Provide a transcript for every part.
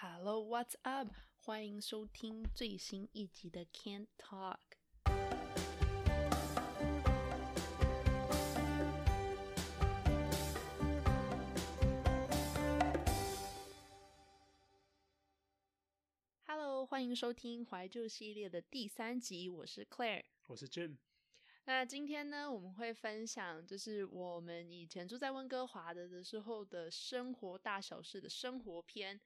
Hello, what's up？欢迎收听最新一集的 Can't Talk。Hello，欢迎收听怀旧系列的第三集，我是 Claire。我是 Jim。那今天呢，我们会分享就是我们以前住在温哥华的的时候的生活大小事的生活篇。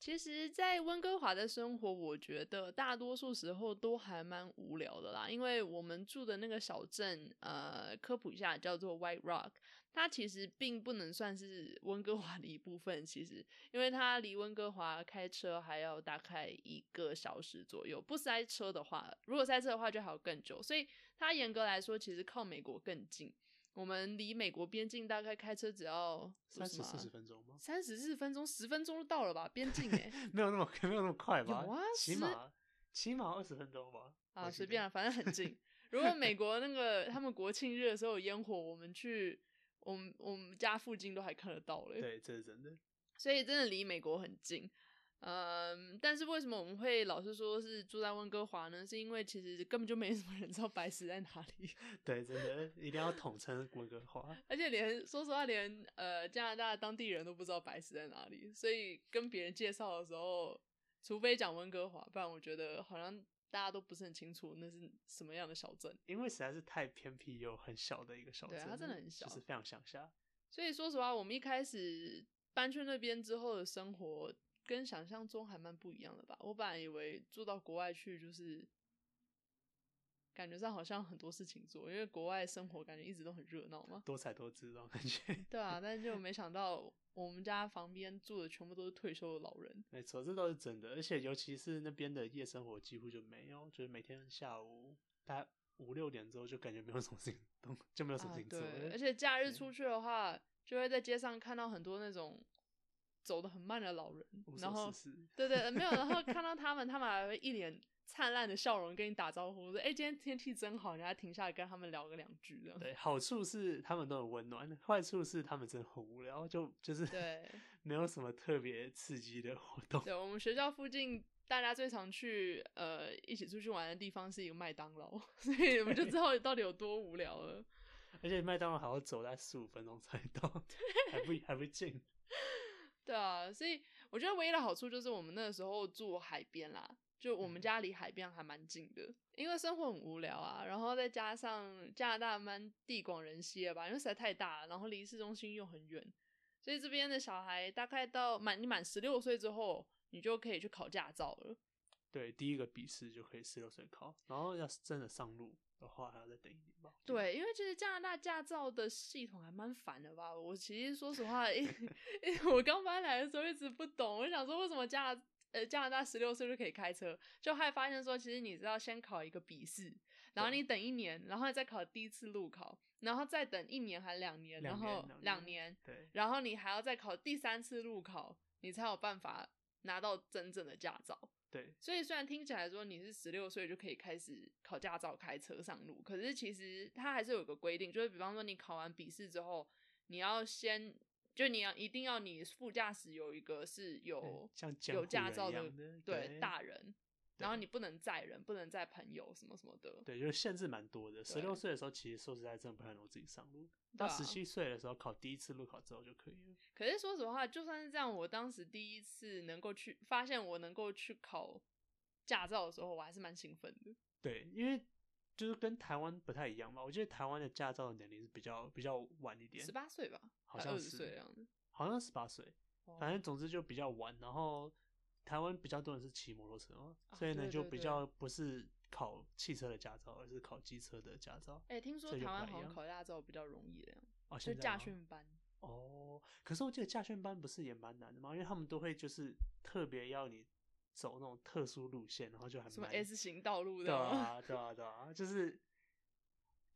其实，在温哥华的生活，我觉得大多数时候都还蛮无聊的啦。因为我们住的那个小镇，呃，科普一下，叫做 White Rock，它其实并不能算是温哥华的一部分。其实，因为它离温哥华开车还要大概一个小时左右，不塞车的话，如果塞车的话就还要更久。所以，它严格来说，其实靠美国更近。我们离美国边境大概开车只要三十四十分钟吗？三十四分钟，十分钟就到了吧？边境哎，没有那么没有那么快吧？有啊，起码起码二十分钟吧。啊，随便啊，反正很近。如果美 国那个他们国庆日的时候有烟火，我们去我们我们家附近都还看得到嘞。对，这是真的。所以真的离美国很近。嗯，但是为什么我们会老是说是住在温哥华呢？是因为其实根本就没什么人知道白石在哪里。对，真的一定要统称温哥华。而且连说实话，连呃加拿大当地人都不知道白石在哪里，所以跟别人介绍的时候，除非讲温哥华，不然我觉得好像大家都不是很清楚那是什么样的小镇。因为实在是太偏僻又很小的一个小镇，对它真的很小，就是非常乡下。所以说实话，我们一开始搬去那边之后的生活。跟想象中还蛮不一样的吧？我本来以为住到国外去就是感觉上好像很多事情做，因为国外生活感觉一直都很热闹嘛，多彩多姿那种感觉。对啊，但是就没想到 我们家旁边住的全部都是退休的老人。没错，这都是真的，而且尤其是那边的夜生活几乎就没有，就是每天下午大概五六点之后就感觉没有什么事情，就没有什么事情做。而且假日出去的话，就会在街上看到很多那种。走的很慢的老人，然后对对，没有，然后看到他们，他们还会一脸灿烂的笑容跟你打招呼，说：“哎，今天天气真好。”你还停下来跟他们聊个两句，这样。对，好处是他们都很温暖，坏处是他们真的很无聊，就就是对，没有什么特别刺激的活动。对我们学校附近，大家最常去呃一起出去玩的地方是一个麦当劳，所以我们就知道到底有多无聊了。而且麦当劳还要走在十五分钟才到，还不还不近。对啊，所以我觉得唯一的好处就是我们那个时候住海边啦，就我们家离海边还蛮近的。因为生活很无聊啊，然后再加上加拿大蛮地广人稀的吧，因为实在太大了，然后离市中心又很远，所以这边的小孩大概到满你满十六岁之后，你就可以去考驾照了。对，第一个笔试就可以十六岁考，然后要是真的上路。的话还要再等一年吧。对，因为其实加拿大驾照的系统还蛮烦的吧。我其实说实话，我刚搬来的时候一直不懂，我想说为什么加呃加拿大十六岁就可以开车，就还发现说其实你知道先考一个笔试，然后你等一年，然后再考第一次路考，然后再等一年还两年，然后两年，对，然后你还要再考第三次路考，你才有办法拿到真正的驾照。对，所以虽然听起来说你是十六岁就可以开始考驾照开车上路，可是其实它还是有个规定，就是比方说你考完笔试之后，你要先就你要一定要你副驾驶有一个是有像有驾照的对大人。然后你不能载人，不能载朋友，什么什么的。对，就是限制蛮多的。十六岁的时候，其实说实在，真的不太能自己上路。到十七岁的时候，考第一次路考之后就可以了。可是说实话，就算是这样，我当时第一次能够去发现我能够去考驾照的时候，我还是蛮兴奋的。对，因为就是跟台湾不太一样嘛。我觉得台湾的驾照的年龄是比较比较晚一点，十八岁吧，好像是这样子，好像十八岁，反正总之就比较晚。然后。台湾比较多人是骑摩托车嘛，所以呢就比较不是考汽车的驾照，而是考机车的驾照。哎，听说台湾好像考驾照比较容易的样，哦，就驾训班。哦，可是我记得驾训班不是也蛮难的吗？因为他们都会就是特别要你走那种特殊路线，然后就还什么 S 型道路的。对啊，对啊，对啊，就是，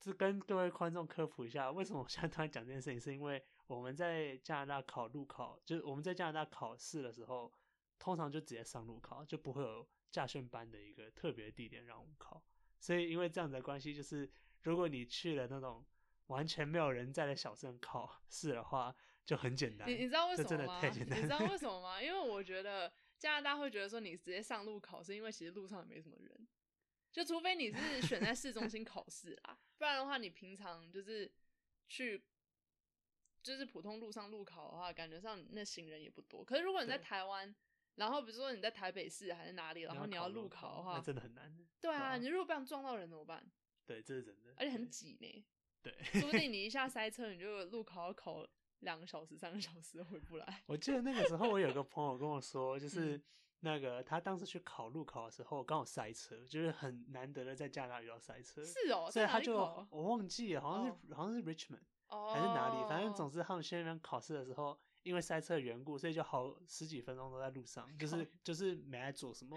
是跟各位观众科普一下，为什么我现在突然讲这件事情，是因为我们在加拿大考路考，就是我们在加拿大考试的时候。通常就直接上路考，就不会有驾训班的一个特别地点让我们考。所以因为这样的关系，就是如果你去了那种完全没有人在的小镇考试的话，就很简单。你你知道为什这真的么吗？太简单你知道为什么吗？因为我觉得加拿大会觉得说你直接上路考，是因为其实路上也没什么人，就除非你是选在市中心考试啦，不然的话你平常就是去就是普通路上路考的话，感觉上那行人也不多。可是如果你在台湾，然后比如说你在台北市还是哪里，然后你要路考的话那，真的很难。对啊，啊你如果不想撞到人怎么办？对，这是真的，而且很对挤呢，对。说不定 你一下塞车，你就路考要考两个小时、三个小时回不来。我记得那个时候，我有个 朋友跟我说，就是嗯那个他当时去考路考的时候，刚好塞车，就是很难得的在加拿大遇到塞车，是哦，所以他就我忘记了，好像是、哦好像是 Richmond 哦，还是哪里，反正总之他们去那边考试的时候，因为塞车的缘故，所以就好十几分钟都在路上，就是 就是没在做什么。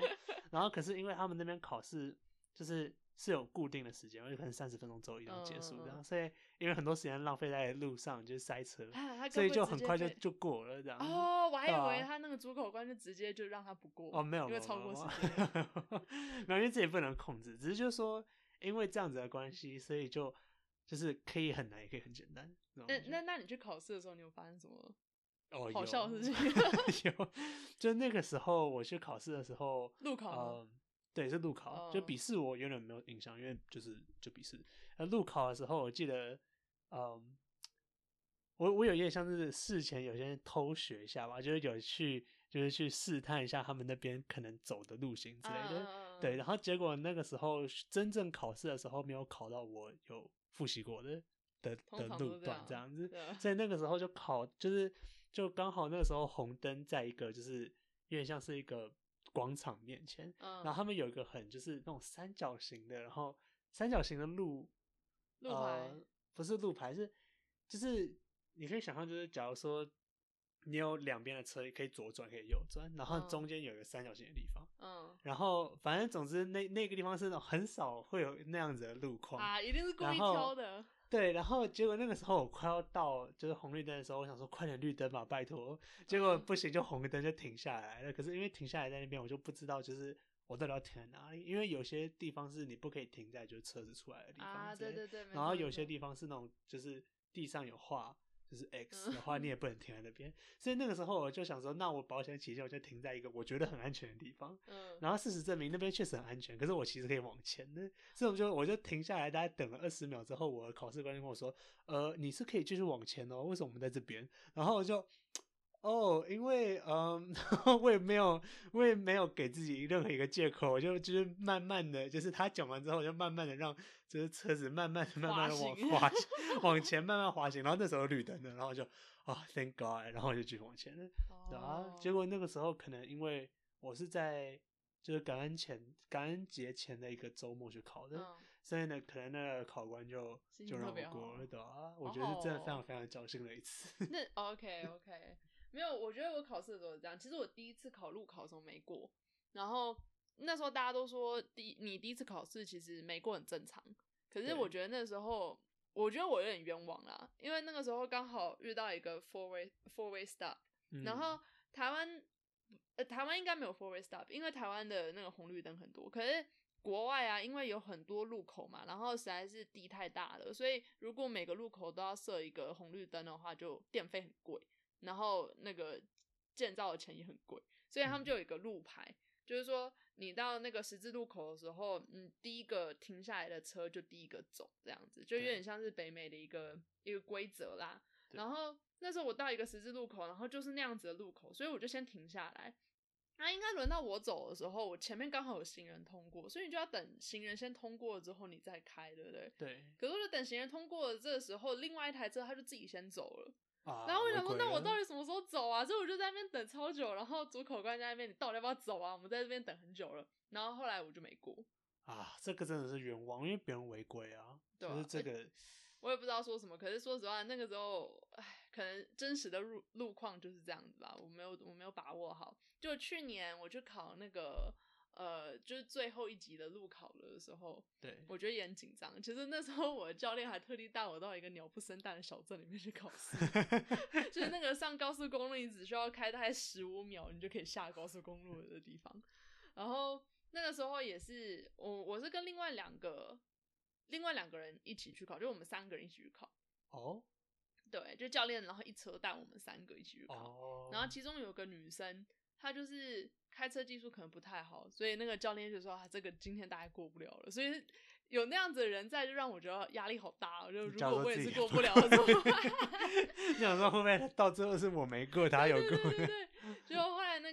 然后可是因为他们那边考试就是是有固定的时间，而且可能三十分钟之后一定结束这样，所以因为很多时间浪费在路上，就是塞车，所以就很快就就过了这样。哦，我还以为他那个主考官就直接就让他不过哦，没有，因为超过时间。间，没有，因为自己不能控制，只是就是说，因为这样子的关系，所以就就是可以很难，也可以很简单。那那那你去考试的时候，你有发生什么哦，好笑的有事情？有，就那个时候我去考试的时候，路考吗呃，对，是路考，就哦笔试我有点没有印象，因为就是就笔试。那，路考的时候，我记得，嗯，我我有一点像是事前有些人偷学一下吧，就是有去就是去试探一下他们那边可能走的路线之类的。嗯对，然后结果那个时候真正考试的时候，没有考到我有复习过的的的路段这样子，所以那个时候就考，就是就刚好那个时候红灯在一个就是有点像是一个广场面前，嗯，然后他们有一个很就是那种三角形的，然后三角形的路路牌呃、不是路牌，是就是你可以想象，就是假如说你有两边的车，可以左转，可以右转，然后嗯中间有一个三角形的地方。嗯然后反正总之那那个地方是那种很少会有那样子的路况，啊，一定是故意挑的。对，然后结果那个时候我快要到就是红绿灯的时候，我想说快点绿灯吧，拜托。结果嗯不行，就红灯就停下来了。可是因为停下来在那边，我就不知道就是我到底要停在哪里，因为有些地方是你不可以停在就是车子出来的地方对对对，然后有些地方是那种就是地上有画。就是 X 嗯 的话，你也不能停在那边，所以那个时候我就想说，那我保险起见，我就停在一个我觉得很安全的地方。嗯，然后事实证明那边确实很安全，可是我其实可以往前的，所以我就我就停下来，大概等了二十秒之后，我的考试官就跟我说，呃，你是可以继续往前哦，为什么我们在这边？然后我就，哦，因为嗯，我也没有我也没有给自己任何一个借口，我就就是慢慢的，就是他讲完之后，我就慢慢的让就是车子慢慢的慢慢的往滑行 往前慢慢滑行，然后那时候绿灯的，然后就啊、t h a n k God，然后我就继续往前了。对啊，哦结果那个时候可能因为我是在就是感恩前感恩节前的一个周末去考的，嗯所以呢，可能那个考官就就让我过了，对啊，我好觉得是真的非常非常侥幸的一次。那 OK OK，没有，我觉得我考试的时候是这样。其实我第一次考路考的时候没过，然后那时候大家都说第你第一次考试其实没过很正常，可是我觉得那时候我觉得我有点冤枉啦，因为那个时候刚好遇到一个 four way four way stop，、嗯然后台湾呃台湾应该没有 four way stop，因为台湾的那个红绿灯很多，可是。国外啊，因为有很多路口嘛，然后实在是地太大了，所以如果每个路口都要设一个红绿灯的话，就电费很贵，然后那个建造的钱也很贵，所以他们就有一个路牌，就是说你到那个十字路口的时候，嗯，第一个停下来的车就第一个走，这样子就有点像是北美的一个一个规则啦。然后那时候我到一个十字路口，然后就是那样子的路口，所以我就先停下来。那应该轮到我走的时候，我前面刚好有行人通过，所以你就要等行人先通过了之后你再开，对不对？对可是我就等行人通过了这个时候，另外一台车他就自己先走了。啊，然后我想说，那我到底什么时候走啊？所以我就在那边等超久，然后主考官在那边，你到底要不要走啊？我们在这边等很久了。然后后来我就没过，啊，这个真的是冤枉，因为别人违规啊，对啊就是这个我也不知道说什么。可是说实话，那个时候，唉，可能真实的路路况就是这样子吧，我没有我没有把握好。就去年我去考那个呃，就是最后一集的路考了的时候，对我觉得也很紧张。其实那时候我的教练还特地带我到一个鸟不生蛋的小镇里面去考试，就是那个上高速公路你只需要开大概十五秒，你就可以下高速公路的地方。然后那个时候也是我我是跟另外两个另外两个人一起去考，就我们三个人一起去考。哦，对，就教练，然后一车带我们三个一起去考。哦，然后其中有个女生，她就是开车技术可能不太好，所以那个教练就说啊，这个今天大概过不了了。所以有那样子的人在，就让我觉得压力好大我。就如果我也是过不了？你 想说会不会到最后是我没过，他有过？对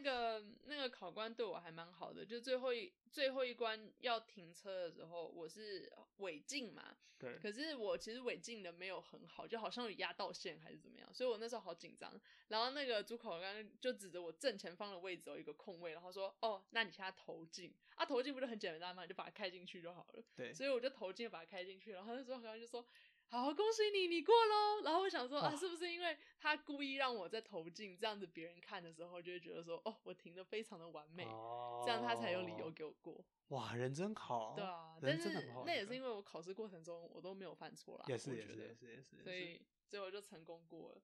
个那个考官对我还蛮好的，就最后一最后一关要停车的时候，我是违禁嘛，对可是我其实违禁的没有很好，就好像有压到线还是怎么样，所以我那时候好紧张。然后那个主考官就指着我正前方的位置有一个空位，然后说：“哦，那你现在投进啊，投进不就很简单吗？你就把它开进去就好了。”对，所以我就投进把它开进去，然后那主考官就说。好，恭喜你，你过喽。然后我想说啊，是不是因为他故意让我在投进，这样子别人看的时候就会觉得说，哦，我停的非常的完美，哦，这样他才有理由。给我过。哇，人真好。对啊，但是。那也是因为我考试过程中我都没有犯错啦，也是也是也是也是，所以最后就成功过了。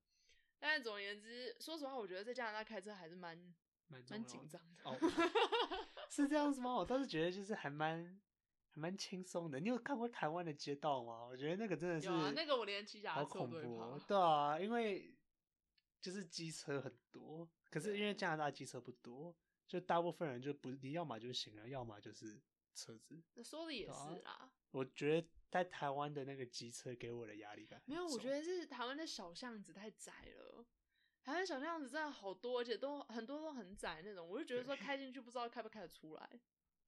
但是总而言之，说实话，我觉得在加拿大开车还是蛮蛮蛮紧张的。哦，是这样子吗？我倒是觉得就是还蛮还蛮轻松的。你有看过台湾的街道吗？我觉得那个真的是有啊，那个我连骑脚好踏车我恐怖都会怕哦。。对啊，因为就是机车很多，可是因为加拿大机车不多，就大部分人就不你要么就行人，要么就是车子。那说的也是啊我觉得在台湾的那个机车给我的压力感很没有，我重觉得是台湾的小巷子太窄了。台湾小巷子真的好多，而且都很多都很窄那种，我就觉得说开进去不知道开不开得出来。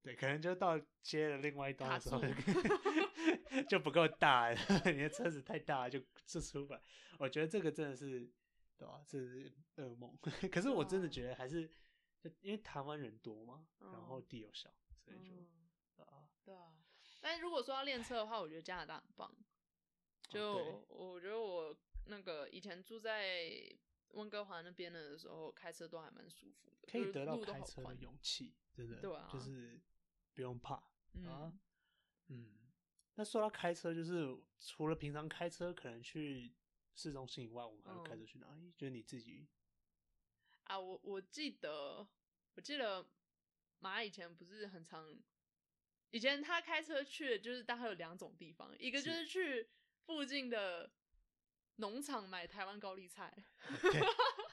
对，可能就到接了另外一端卡的时候就 就不够大了，你的车子太大就就出不来。我觉得这个真的是，对吧、这是噩梦。可是我真的觉得还是，就因为台湾人多嘛，然后嗯地又小，所以就、嗯啊，对啊，但如果说要练车的话，我觉得加拿大很棒。就、哦我觉得我那个以前住在温哥华那边的时候，开车都还蛮舒服的，可以得到开车的勇气，真的，对啊就是不用怕啊嗯，。嗯，那说到开车，就是除了平常开车可能去市中心以外，我们还会开嗯车去哪里？就是你自己啊，我我记得，我记得马以前不是很常，以前他开车去的就是大概有两种地方，一个就是是去附近的农场买台湾高丽菜。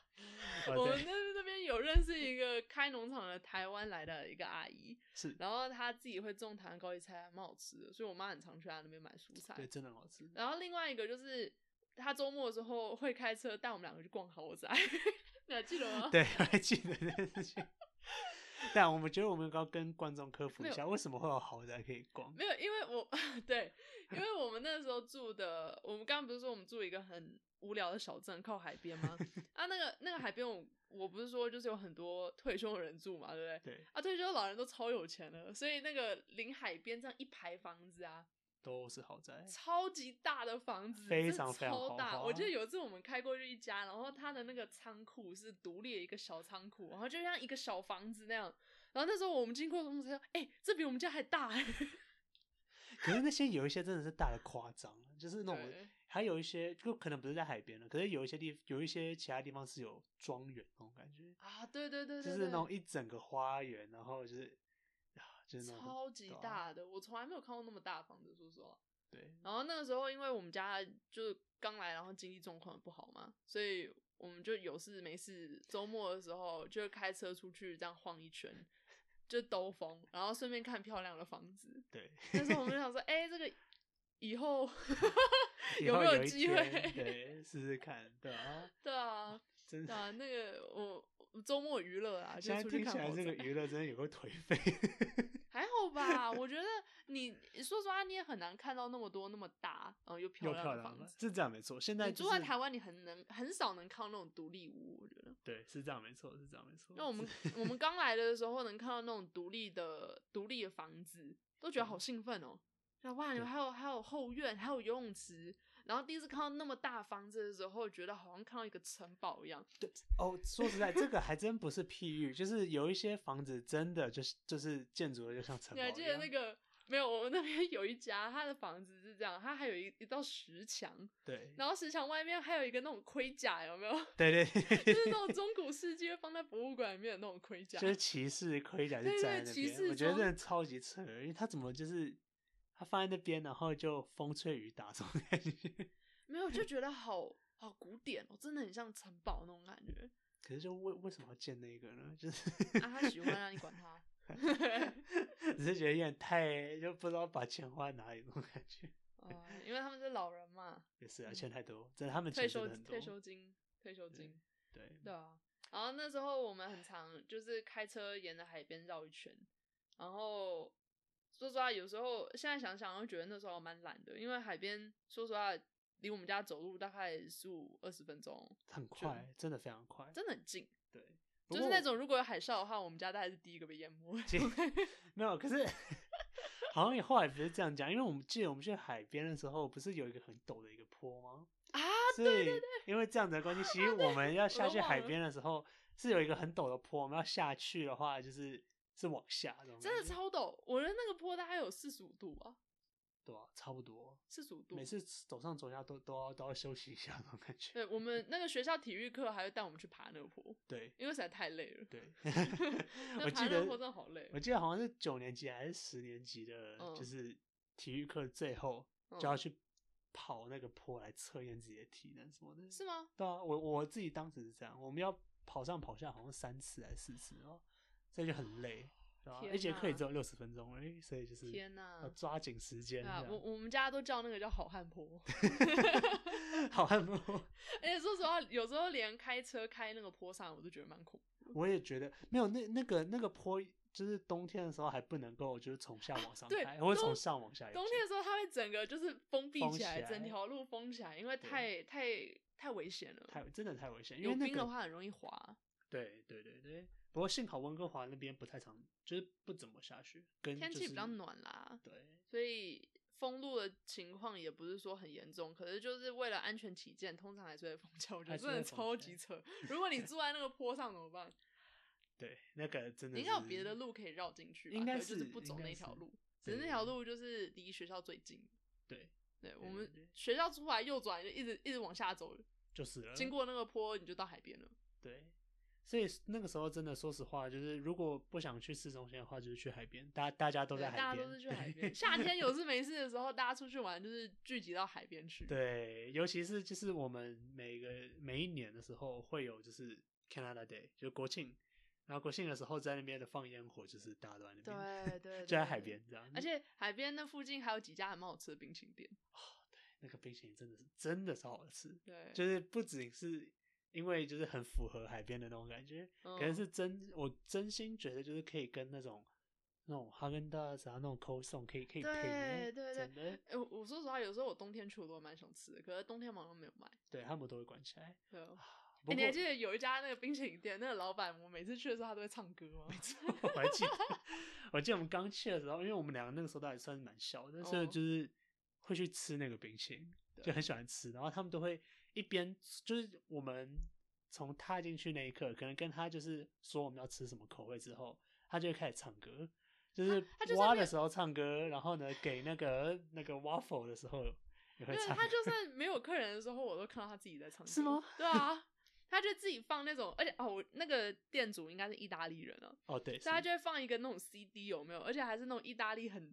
我们对那那边有认识一个开农场的台湾来的一个阿姨，是，然后她自己会种台湾高丽菜，还蛮好吃的，所以我妈很常去她那边买蔬菜对，。真的很好吃。然后另外一个就是她周末的时候会开车带我们两个去逛豪宅，你还记得吗？对，我还记得这件事情。但我们觉得我们要跟观众科普一下，为什么会有豪宅可以逛？没有，因为我 对，因为我们那时候住的，我们刚刚不是说我们住一个很无聊的小镇，靠海边吗？啊，那个那个海边我，我不是说就是有很多退休的人住嘛，对不对？对，啊，退休老人都超有钱的，所以那个临海边这样一排房子啊，都是豪宅。超级大的房子，非常非常超大。我记得有一次我们开过去一家，然后它的那个仓库是独立的一个小仓库，然后就像一个小房子那样。然后那时候我们经过的时候哎、这比我们家还大、欸。可是那些有一些真的是大的夸张，就是那种，还有一些就可能不是在海边了，可是有一些地有一些其他地方是有庄园那种感觉，啊，对对对对就是那种一整个花园，然后就是啊，就是超级大的，我从来没有看过那么大的房子，说实话。对，然后那个时候，因为我们家就是刚来，然后经济状况不好嘛，所以我们就有事没事，周末的时候就开车出去这样晃一圈，就兜风，然后顺便看漂亮的房子。对，但是我们就想说，哎、这个以后有没有机天会？对，试试看，对啊，对啊，真的。对啊，那个我我周末娱乐啊，就现在听起来这个娱乐真的有个颓废。吧？我觉得你说实话，你也很难看到那么多那么大，然后又漂亮的房子。是这样没错。现在你就是住在台湾，你很能很少能看到那种独立屋，我觉得。对，是这样没错，是这样没错。那我们我们刚来的时候，能看到那种独立的独立的房子，都觉得好兴奋哦。想哇，你们还有还有后院，还有游泳池。然后第一次看到那么大房子的时候，觉得好像看到一个城堡一样。对哦，说实在，这个还真不是譬喻，就是有一些房子真的就是就是建筑的就像城堡。你还记得那个？没有，我们那边有一家，他的房子是这样，他还有一一道石墙，对然后石墙外面还有一个那种盔甲，有没有？对对对对就是那种中古世纪放在博物馆里面的那种盔甲。就是骑士盔甲就对对站在那边，骑士我觉得真的超级扯，因为他怎么就是他放在那边，然后就风吹雨打这种感觉。没有，就觉得好好古典哦，真的很像城堡那种感觉。可是就为为什么要建那个呢？就是啊，他喜欢啊你管他。只是觉得有点太就不知道把钱花在哪里那种感觉。哦，因为他们是老人嘛。也是啊，钱太多，真的他们退休。退休金退休金。对对啊，然后那时候我们很常就是开车沿着海边绕一圈，然后说实话，有时候现在想想，会觉得那时候蛮懒的，因为海边说实话离我们家走路大概十五二十分钟，很快，真的非常快。真的很近。对，就是那种如果有海啸的话，我们家大概是第一个被淹没。没有，可是 好像也后来不是这样讲，因为我们记得我们去海边的时候，不是有一个很陡的一个坡吗？啊，所以因为这样子的关系，其实 我们要下去海边的时候是有一个很陡的坡，我们要下去的话就是是往下，真的超陡。我的那个坡大概有四十五度吧，对啊，差不多四十五度。每次走上走下都都要都要休息一下那种感觉。对我们那个学校体育课还会带我们去爬那个坡，对，因为实在太累了。对，我记得坡真的好累。我记得好像是九年级还是十年级的，就是体育课最后就要去。跑那个坡来测验自己的体能什么的，是吗？对啊，我我自己当时是这样，我们要跑上跑下，好像三次还是四次哦，所以就很累？一节课也只有六十分钟而已，所以就是天哪，要抓紧时间。啊，我我们家都叫那个叫好汉坡 好汉坡。而且说实话，有时候连开车开那个坡上，我都觉得蛮恐怖。我也觉得没有那那个那个坡。就是冬天的时候还不能够，就是从下往上开，或者从上往下。冬天的时候，它会整个就是封闭起来，整条路封起来，因为太太太危险了。太真的太危险，因为冰的话很容易滑。对对对对，不过幸好温哥华那边不太常，就是不怎么下雪，跟天气比较暖啦。对，所以封路的情况也不是说很严重，可是就是为了安全起见，通常还是会封桥。我觉得真的超级扯。如果你 住在那个坡上怎么办？对，那个真的应该有别的路可以绕进去，应该是不走那条路，只是那条路就是离学校最近。对，对我们学校出来右转就一直一直往下走，就是了。经过那个坡你就到海边了。对，所以那个时候真的说实话，就是如果不想去市中心的话，就是去海边。大大家都在海边，大家都是去海边。夏天有事没事的时候，大家出去玩就是聚集到海边去。对，尤其是就是我们每个每一年的时候会有就是 Canada Day，就国庆。然后国庆的时候在那边的放烟火，就是大家都在那边，对 对，就在海边这样。而且海边那附近还有几家很蛮好吃的冰淇淋店。哦，对，那个冰淇淋真的是真的超好吃。对，就是不仅是因为就是很符合海边的那种感觉，可能是真我真心觉得就是可以跟那种那种哈根达斯啊那种 c o s o n 可以可以配。对对对。哎，我说实话，有时候我冬天去我都蛮想吃的，可是冬天好像没有卖。对他们都会关起来。对。你还记得有一家那个冰淇淋店，那个老板，我每次去的时候他都会唱歌吗？没错，我还记得。我记得我们刚去的时候，因为我们两个那个时候都还算是蛮小的，所以就是会去吃那个冰淇淋，就很喜欢吃。然后他们都会一边就是我们从踏进去那一刻，可能跟他就是说我们要吃什么口味之后，他就会开始唱歌，就是挖的时候唱歌，然后呢给那个那个 waffle 的时候也会唱。他就算 没有客人的时候，我都看到他自己在唱。是吗？对啊。他就自己放那种，而且哦，那个店主应该是意大利人哦。哦，对，所以他就会放一个那种 CD，有没有？而且还是那种意大利很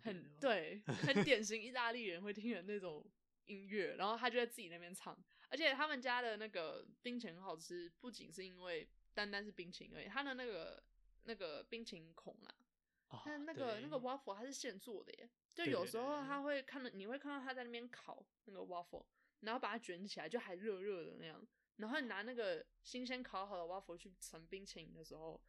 很对，很典型意大利人会听的那种音乐。然后他就在自己那边唱，而且他们家的那个冰淇淋很好吃，不仅是因为单单是冰淇淋而已，他的那个那个冰淇淋孔啊，但那个那个 waffle 它是现做的耶，就有时候他会看到，你会看到他在那边烤那个 waffle，然后把它卷起来，就还热热的那样。然后你拿那个新鲜烤好的 waffle 去盛冰淇淋的时候，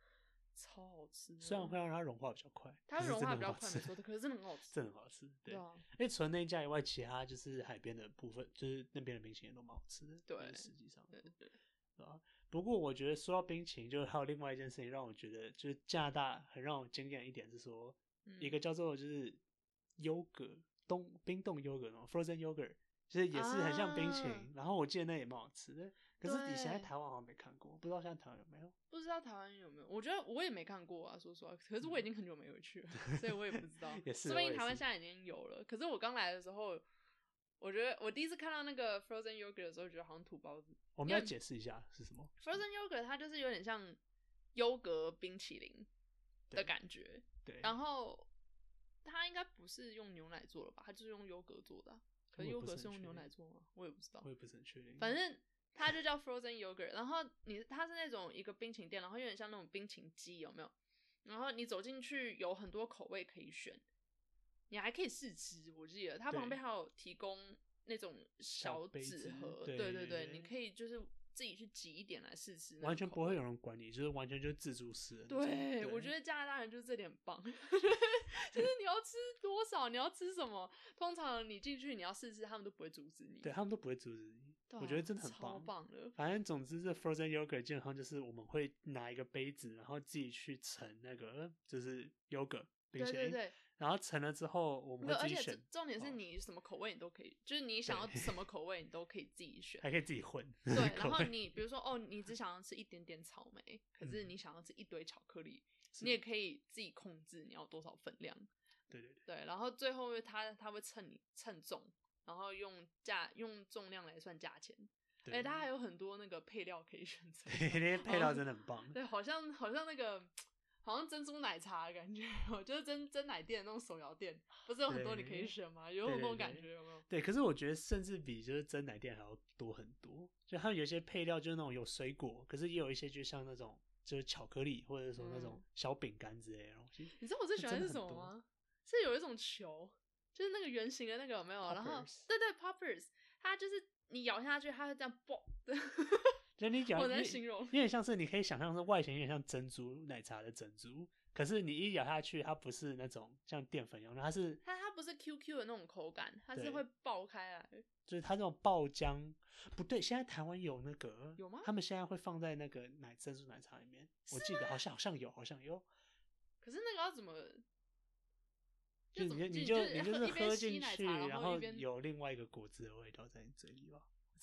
超好吃。虽然会让它融化比较快，它融化比较快，没错的，可是真的很好吃，真的很好吃。对啊，因为除了那家以外，其他就是海边的部分，就是那边的冰淇淋都蛮好吃的。对，实际上，对对啊。不过我觉得说到冰淇淋，就是还有另外一件事情让我觉得，就是加拿大很让我惊艳一点是说，一个叫做就是优格冻冰冻优格那种 frozen yogurt，其实也是很像冰淇淋。然后我记得那也蛮好吃的。可是以前在台湾好像没看过，不知道现在台湾有没有？不知道台湾有没有？我觉得我也没看过啊，说实话。可是我已经很久没回去了，所以我也不知道。也是，说不定台湾现在已经有了。可是我刚来的时候，我觉得我第一次看到那个 frozen yogurt 的时候，觉得好像土包子。我们要解释一下是什么？frozen yogurt 它就是有点像优格冰淇淋的感觉。对。然后它应该不是用牛奶做的吧？它就是用优格做的。可是优格是用牛奶做吗？我也不知道我。也不是很确定。反正它就叫 frozen yogurt，然后你它是那种一个冰淇淋店，然后有点像那种冰淇淋机，有没有？然后你走进去有很多口味可以选，你还可以试吃。我记得它旁边还有提供那种小纸盒，对对，对你可以就是自己去挤一点来试吃那个口味，完全不会有人管你，就是完全就是自助式。对，我觉得加拿大人就是这点棒，就是你要吃多少，你要吃什么，通常你进去你要试吃，他们都不会阻止你。对他们都不会阻止你，我觉得真的很超棒的。反正总之，这 frozen yogurt 基本上就是我们会拿一个杯子，然后自己去盛那个就是 yogurt 冰淇淋，对对对，然后盛了之后我们自己选这，重点是哦你什么口味你都可以，就是你想要什么 口味你都可以自己选。还可以自己混。对，然后你比如说哦，你只想要吃一点点草莓，可是嗯你想要吃一堆巧克力，是你也可以自己控制你要多少分量。对对对，对，然后最后它它会称你称重，然后用价用重量来算价钱。对哎、它还有很多那个配料可以选择。对那些配料哦真的很棒。对，好像好像那个好像珍珠奶茶的感觉，就是真真奶店那种手摇店，不是有很多你可以选吗？有对对那种感觉有没有？对，可是我觉得甚至比就是真奶店还要多很多。就它有一些配料就是那种有水果，可是也有一些就像那种就是巧克力或者说那种嗯小饼干之类的东西。你知道我最喜欢的是什么吗？是有一种球，就是那个圆形的那个有没有？然后对对，poppers，它就是你咬下去，它会这样 爆的。就你讲，我能你形容有点像是你可以想象是外形有点像珍珠奶茶的珍珠，可是你一咬下去，它不是那种像淀粉一样，它是它它不是 QQ 的那种口感，它是对会爆开来。就是它那种爆浆，不对，现在台湾有那个有吗他们现在会放在那个奶珍珠奶茶里面，我记得好像好像有，好像有。可是那个要怎么？就你就你就你就是喝进去，然然后有另外一个果汁的味道在你嘴里吧。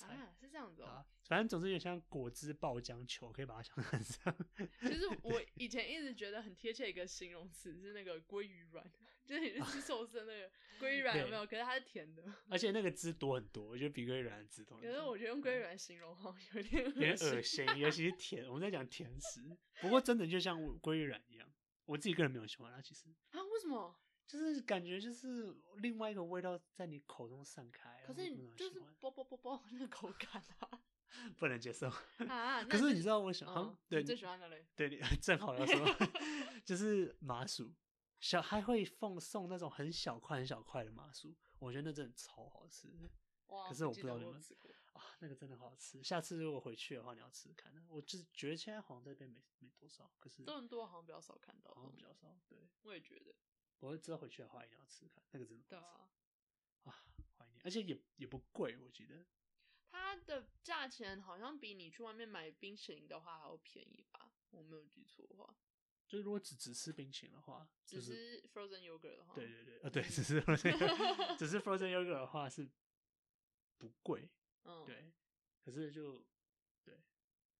啊，是这样子哦、啊，反正总之有点像果汁爆浆球，可以把它想成这样。其实我以前一直觉得很贴切一个形容词是那个鲑鱼软，就是你去吃寿司的那个鲑鱼软有没有？可是它是甜的。而且那个汁多很多，我觉得比鲑鱼软的汁多。可是我觉得用鲑鱼卵形容好像有点有点恶恶心，尤其是甜。我们在讲甜食，不过真的就像鲑鱼软一样，我自己个人没有喜欢它，其实啊？为什么？就是感觉就是另外一个味道在你口中散开。可是你就是啵啵啵啵那个口感啊 不能接受。啊！可是你知道我喜欢，嗯，对你最喜欢的嘞？对，你正好要说，就是麻薯，小还会奉送那种很小块很小块的麻薯，我觉得那真的超好吃哇！可是我不知道你们。啊，那个真的好好吃。下次如果回去的话，你要吃吃看。我就是觉得现在好像这边没没多少，可是多伦多好像比较少看到，好像比较少。对，我也觉得，我之后回去的话一定要吃吃看，那个真的对好吃啊，啊，怀念，而且也也不贵，我记得。它的价钱好像比你去外面买冰淇淋的话还要便宜吧？我没有记错的话，就是如果只只吃冰淇淋的话，就只是是 frozen yogurt 的话，对对对，呃对，只是 frozen yogurt- 只是 frozen yogurt 的话是不贵，嗯，对，可是就对，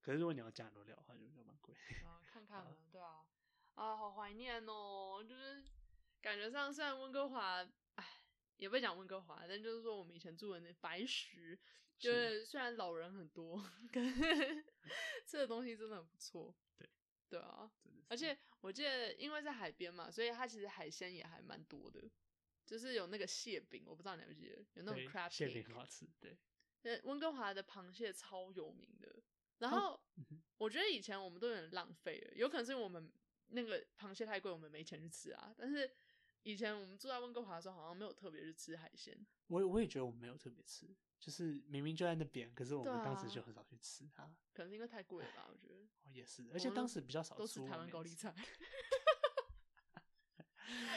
可是如果你要加很多料的话，就就蛮贵。啊，看看嘛，对啊，啊，好怀念哦，就是感觉上虽然温哥华，哎，也不会讲温哥华，但就是说我们以前住的那白石，就是虽然老人很多，可是 吃的东西真的很不错。对，对啊，而且我记得因为在海边嘛，所以它其实海鲜也还蛮多的，就是有那个蟹饼，我不知道你还记不记得，有那种 crab 馅 cake 饼很好吃，对，呃，温哥华的螃蟹超有名的。然哦后、嗯我觉得以前我们都有点浪费了，有可能是因为我们那个螃蟹太贵，我们没钱去吃啊。但是以前我们住在温哥华的时候，好像没有特别去吃海鲜。我也我也觉得我们没有特别吃，就是明明就在那边，可是我对们当时啊就很少去吃它。可能是因为太贵了吧？我觉得哦，也是，而且们当时比较少都吃 台湾高丽菜，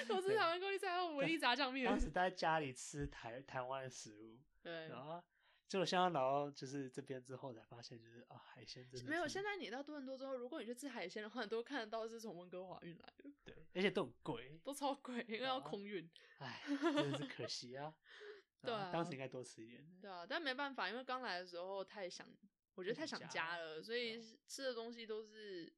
都吃台湾高丽菜还有维力炸酱面当。时待在家里吃台台湾的食物，对，然后结果现在来到就是这边之后才发现，就是啊海鲜真的没有。现在你到多伦多之后，如果你去吃海鲜的话，你都看得到是从温哥华运来的，对，而且都很贵，都超贵，因为要啊空运。哎，真的是可惜啊。对啊当时应该多吃一点。对啊，但没办法，因为刚来的时候太想，我觉得太想家家了，所以吃的东西都是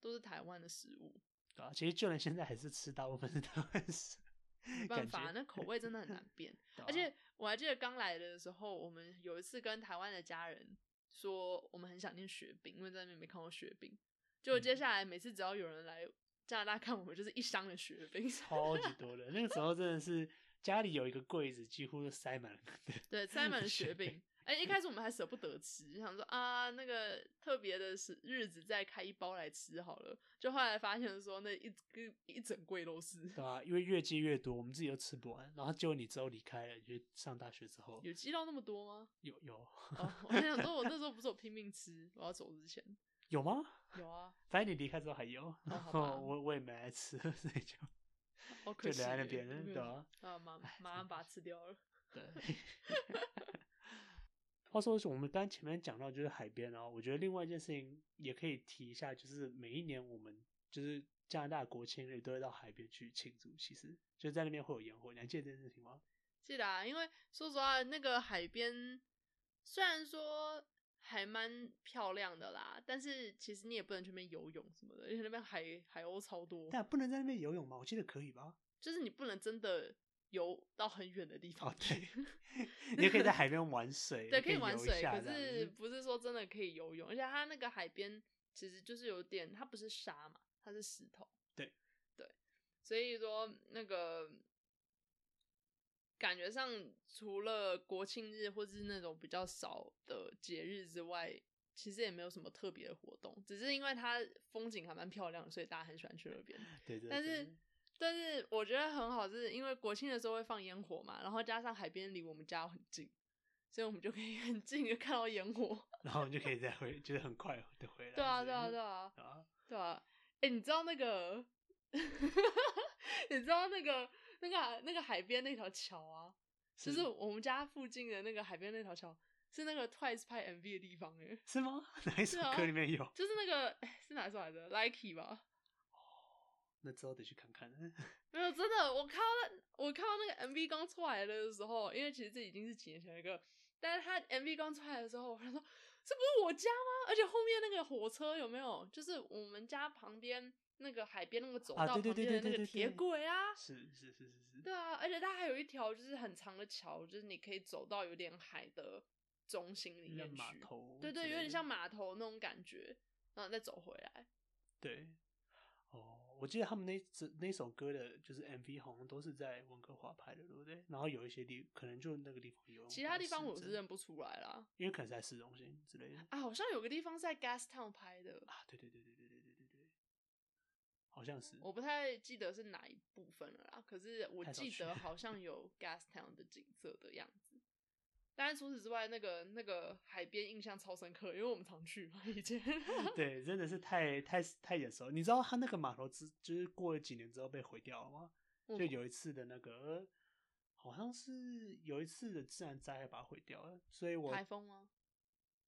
都是台湾的食物，对啊，其实就连现在还是吃大部分是台湾食，没办法，那口味真的很难 变。啊而且我还记得刚来的时候，我们有一次跟台湾的家人说，我们很想念雪饼，因为在那边没看过雪饼。结果接嗯下来每次只要有人来加拿大看我们，就是一箱的雪饼。超级多的，那个时候真的是家里有一个柜子，几乎都塞满了。对，塞满了雪饼。哎，一开始我们还舍不得吃，想说啊，那个特别的是日子再开一包来吃好了。就后来发现说，那一个一整柜都是。对啊，因为越积越多，我们自己都吃不完。然后结果你之后离开了，就上大学之后，有积到那么多吗？有有。哦，我想说，我那时候不是有拼命吃，我要走之前。有吗？有啊。反正你离开之后还有，然后我我也没来吃，所以就就留在那边，对啊。啊，马马上把它吃掉了。对。话说，是我们刚前面讲到就是海边哦，我觉得另外一件事情也可以提一下，就是每一年我们就是加拿大国庆日都会到海边去庆祝，其实就在那边会有烟火，你还记得这件事情吗？记得啊，因为说实话，那个海边虽然说还蛮漂亮的啦，但是其实你也不能去那边游泳什么的，而且那边海海鸥超多。但不能在那边游泳吗？我记得可以吧？就是你不能真的。游到很远的地方去，你也可以在海边玩水，对，可以玩水，可是不是说真的可以游泳？而且它那个海边其实就是有点，它不是沙嘛，它是石头，对对，所以说那个感觉上，除了国庆日或是那种比较少的节日之外，其实也没有什么特别的活动，只是因为它风景还蛮漂亮，所以大家很喜欢去那边。对对，但是。但是我觉得很好，是因为国庆的时候会放烟火嘛，然后加上海边离我们家很近，所以我们就可以 很近的看到烟火，然后我们就可以再回，就是很快的回来。对啊，对啊，对啊，对啊。哎，你知道那个，你知道那个那个那个海边那条桥啊，就是我们家附近的那个海边那条桥，是那个 Twice 拍 MV 的地方哎，是吗？哪一首歌里面有？就是那个是哪首来着？Likey 吧。那之后得去看看。没有，真的，我看到那我看到那个 MV 刚出来的时候，因为其实这已经是几年前一个，但是他 MV 刚出来的时候，我说这不是我家吗？而且后面那个火车有没有？就是我们家旁边那个海边那个走道旁边的那个铁轨啊？是是是是是。对啊，而且它还有一条就是很长的桥，就是你可以走到有点海的中心里面去。码头。对对，有点像码头那种感觉，然后再走回来。对。哦。我记得他们那这那首歌的，就是 MV 好像都是在温哥华拍的，对不对？然后有一些地可能就那个地方有，其他地方我是认不出来啦，因为可能在市中心之类的啊。好像有个地方在 Gastown 拍的啊，对对对对对对对对对，好像是，我不太记得是哪一部分了啦。可是我记得好像有 Gastown 的景色的样子。但是除此之外，那个那个海边印象超深刻，因为我们常去嘛，以前。对，真的是太太太眼熟。你知道他那个码头之就是过了几年之后被毁掉了吗？就有一次的那个，好像是有一次的自然灾害把它毁掉了，所以我台风吗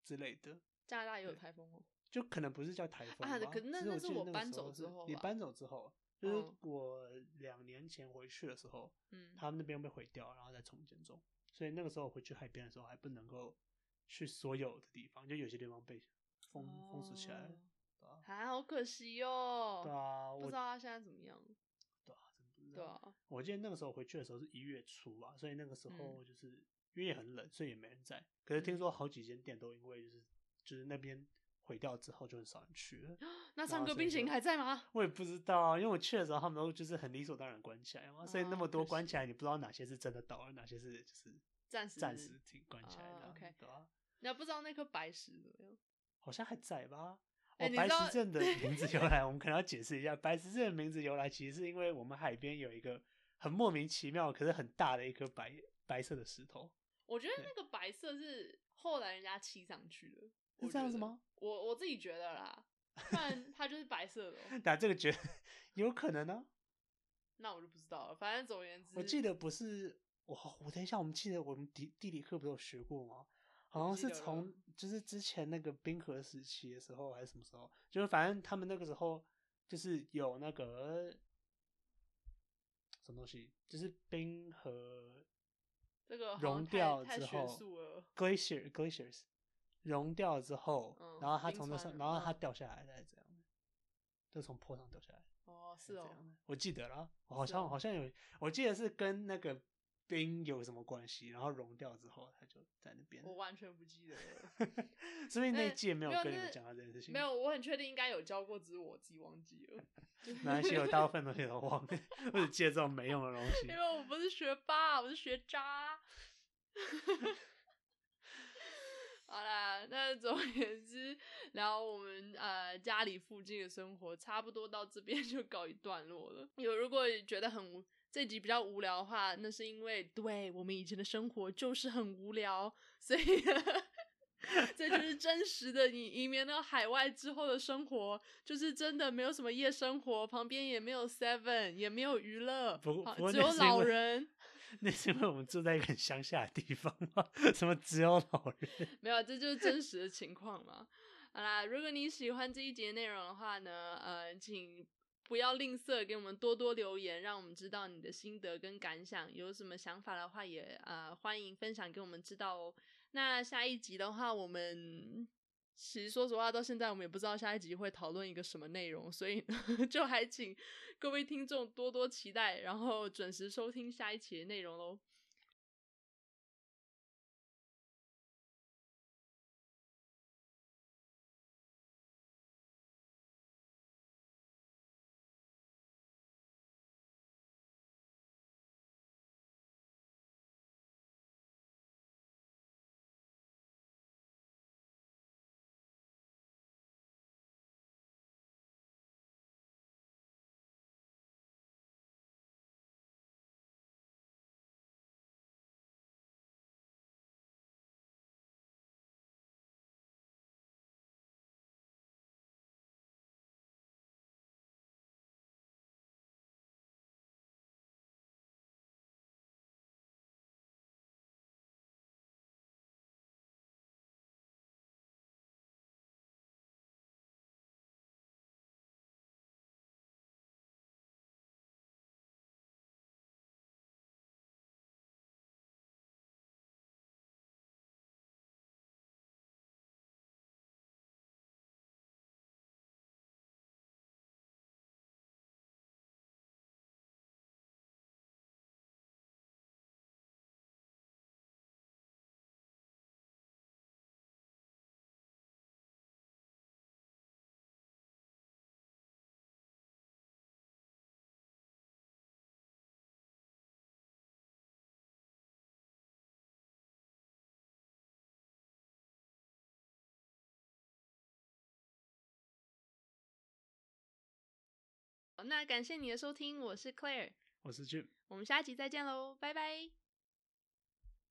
之类的？加拿大也有台风哦。就可能不是叫台风啊，可那那是我搬走之后，你搬走之后，就是我两年前回去的时候，嗯，他们那边被毁掉，然后再重建中。所以那个时候回去海边的时候，还不能够去所有的地方，就有些地方被封封死起来了，啊好可惜哦。对啊，不知道他现在怎么样。对啊，真不知道。对啊，我记得那个时候回去的时候是一月初啊，所以那个时候就是因为也很冷，所以也没人在。可是听说好几间店都因为就是就是那边。毁掉之后就很少人去了。那唱歌冰淇淋还在吗？我也不知道啊，因为我去的时候他们都就是很理所当然关起来嘛，所以那么多关起来，你不知道哪些是真的倒了，哪些是就是暂时暂时停关起来的。OK，对啊。你还不知道那颗白石怎么样？好像还在吧？哦，白石镇的名字由来，我们可能要解释一下。白石镇的名字由来，其实是因为我们海边有一个很莫名其妙，可是很大的一颗白白色的石头。我觉得那个白色是后来人家砌上去的。是这样子吗？我我自己觉得啦，不然它就是白色的。但这个觉得 有可能呢？那我就不知道了。反正总而言之，我记得不是我，我等一下，我们记得我们地地理课不是有学过吗？好像是从就是之前那个冰河时期的时候，还是什么时候？就是反正他们那个时候就是有那个什么东西，就是冰河这个融掉之后，glacier glaciers。融掉之后，然后它从那上，然后它掉下来，再这样，就从坡上掉下来。哦，是哦，我记得了，好像好像有，我记得是跟那个冰有什么关系，然后融掉之后，它就在那边。我完全不记得了。所以那一届没有跟你们那讲到这件事情。没有，，我很确定应该有教过，只是我自己忘记了。没关系，我大部分东西都忘了，我只记得这种没用的东西 因。为我不是学霸，我是学渣。好啦，那总而言之，聊我们呃家里附近的生活，差不多到这边就告一段落了。有如果觉得很无这集比较无聊的话，那是因为对我们以前的生活就是很无聊，所以 这就是真实的。你移民到海外之后的生活，就是真的没有什么夜生活，旁边也没有 Seven，也没有娱乐，只有老人。那是因为我们住在一个很乡下的地方嘛，什么只有老人。没有，这就是真实的情况嘛。好啦，如果你喜欢这一节内容的话呢，呃，请不要吝啬给我们多多留言，让我们知道你的心得跟感想。有什么想法的话也，呃欢迎分享给我们知道哦。那下一集的话，我们其实说实话，到现在我们也不知道下一集会讨论一个什么内容，所以 就还请各位听众多多期待，然后准时收听下一期的内容喽。那感谢你的收听，我是 Claire，我是 Jim。我们下集再见喽，拜拜。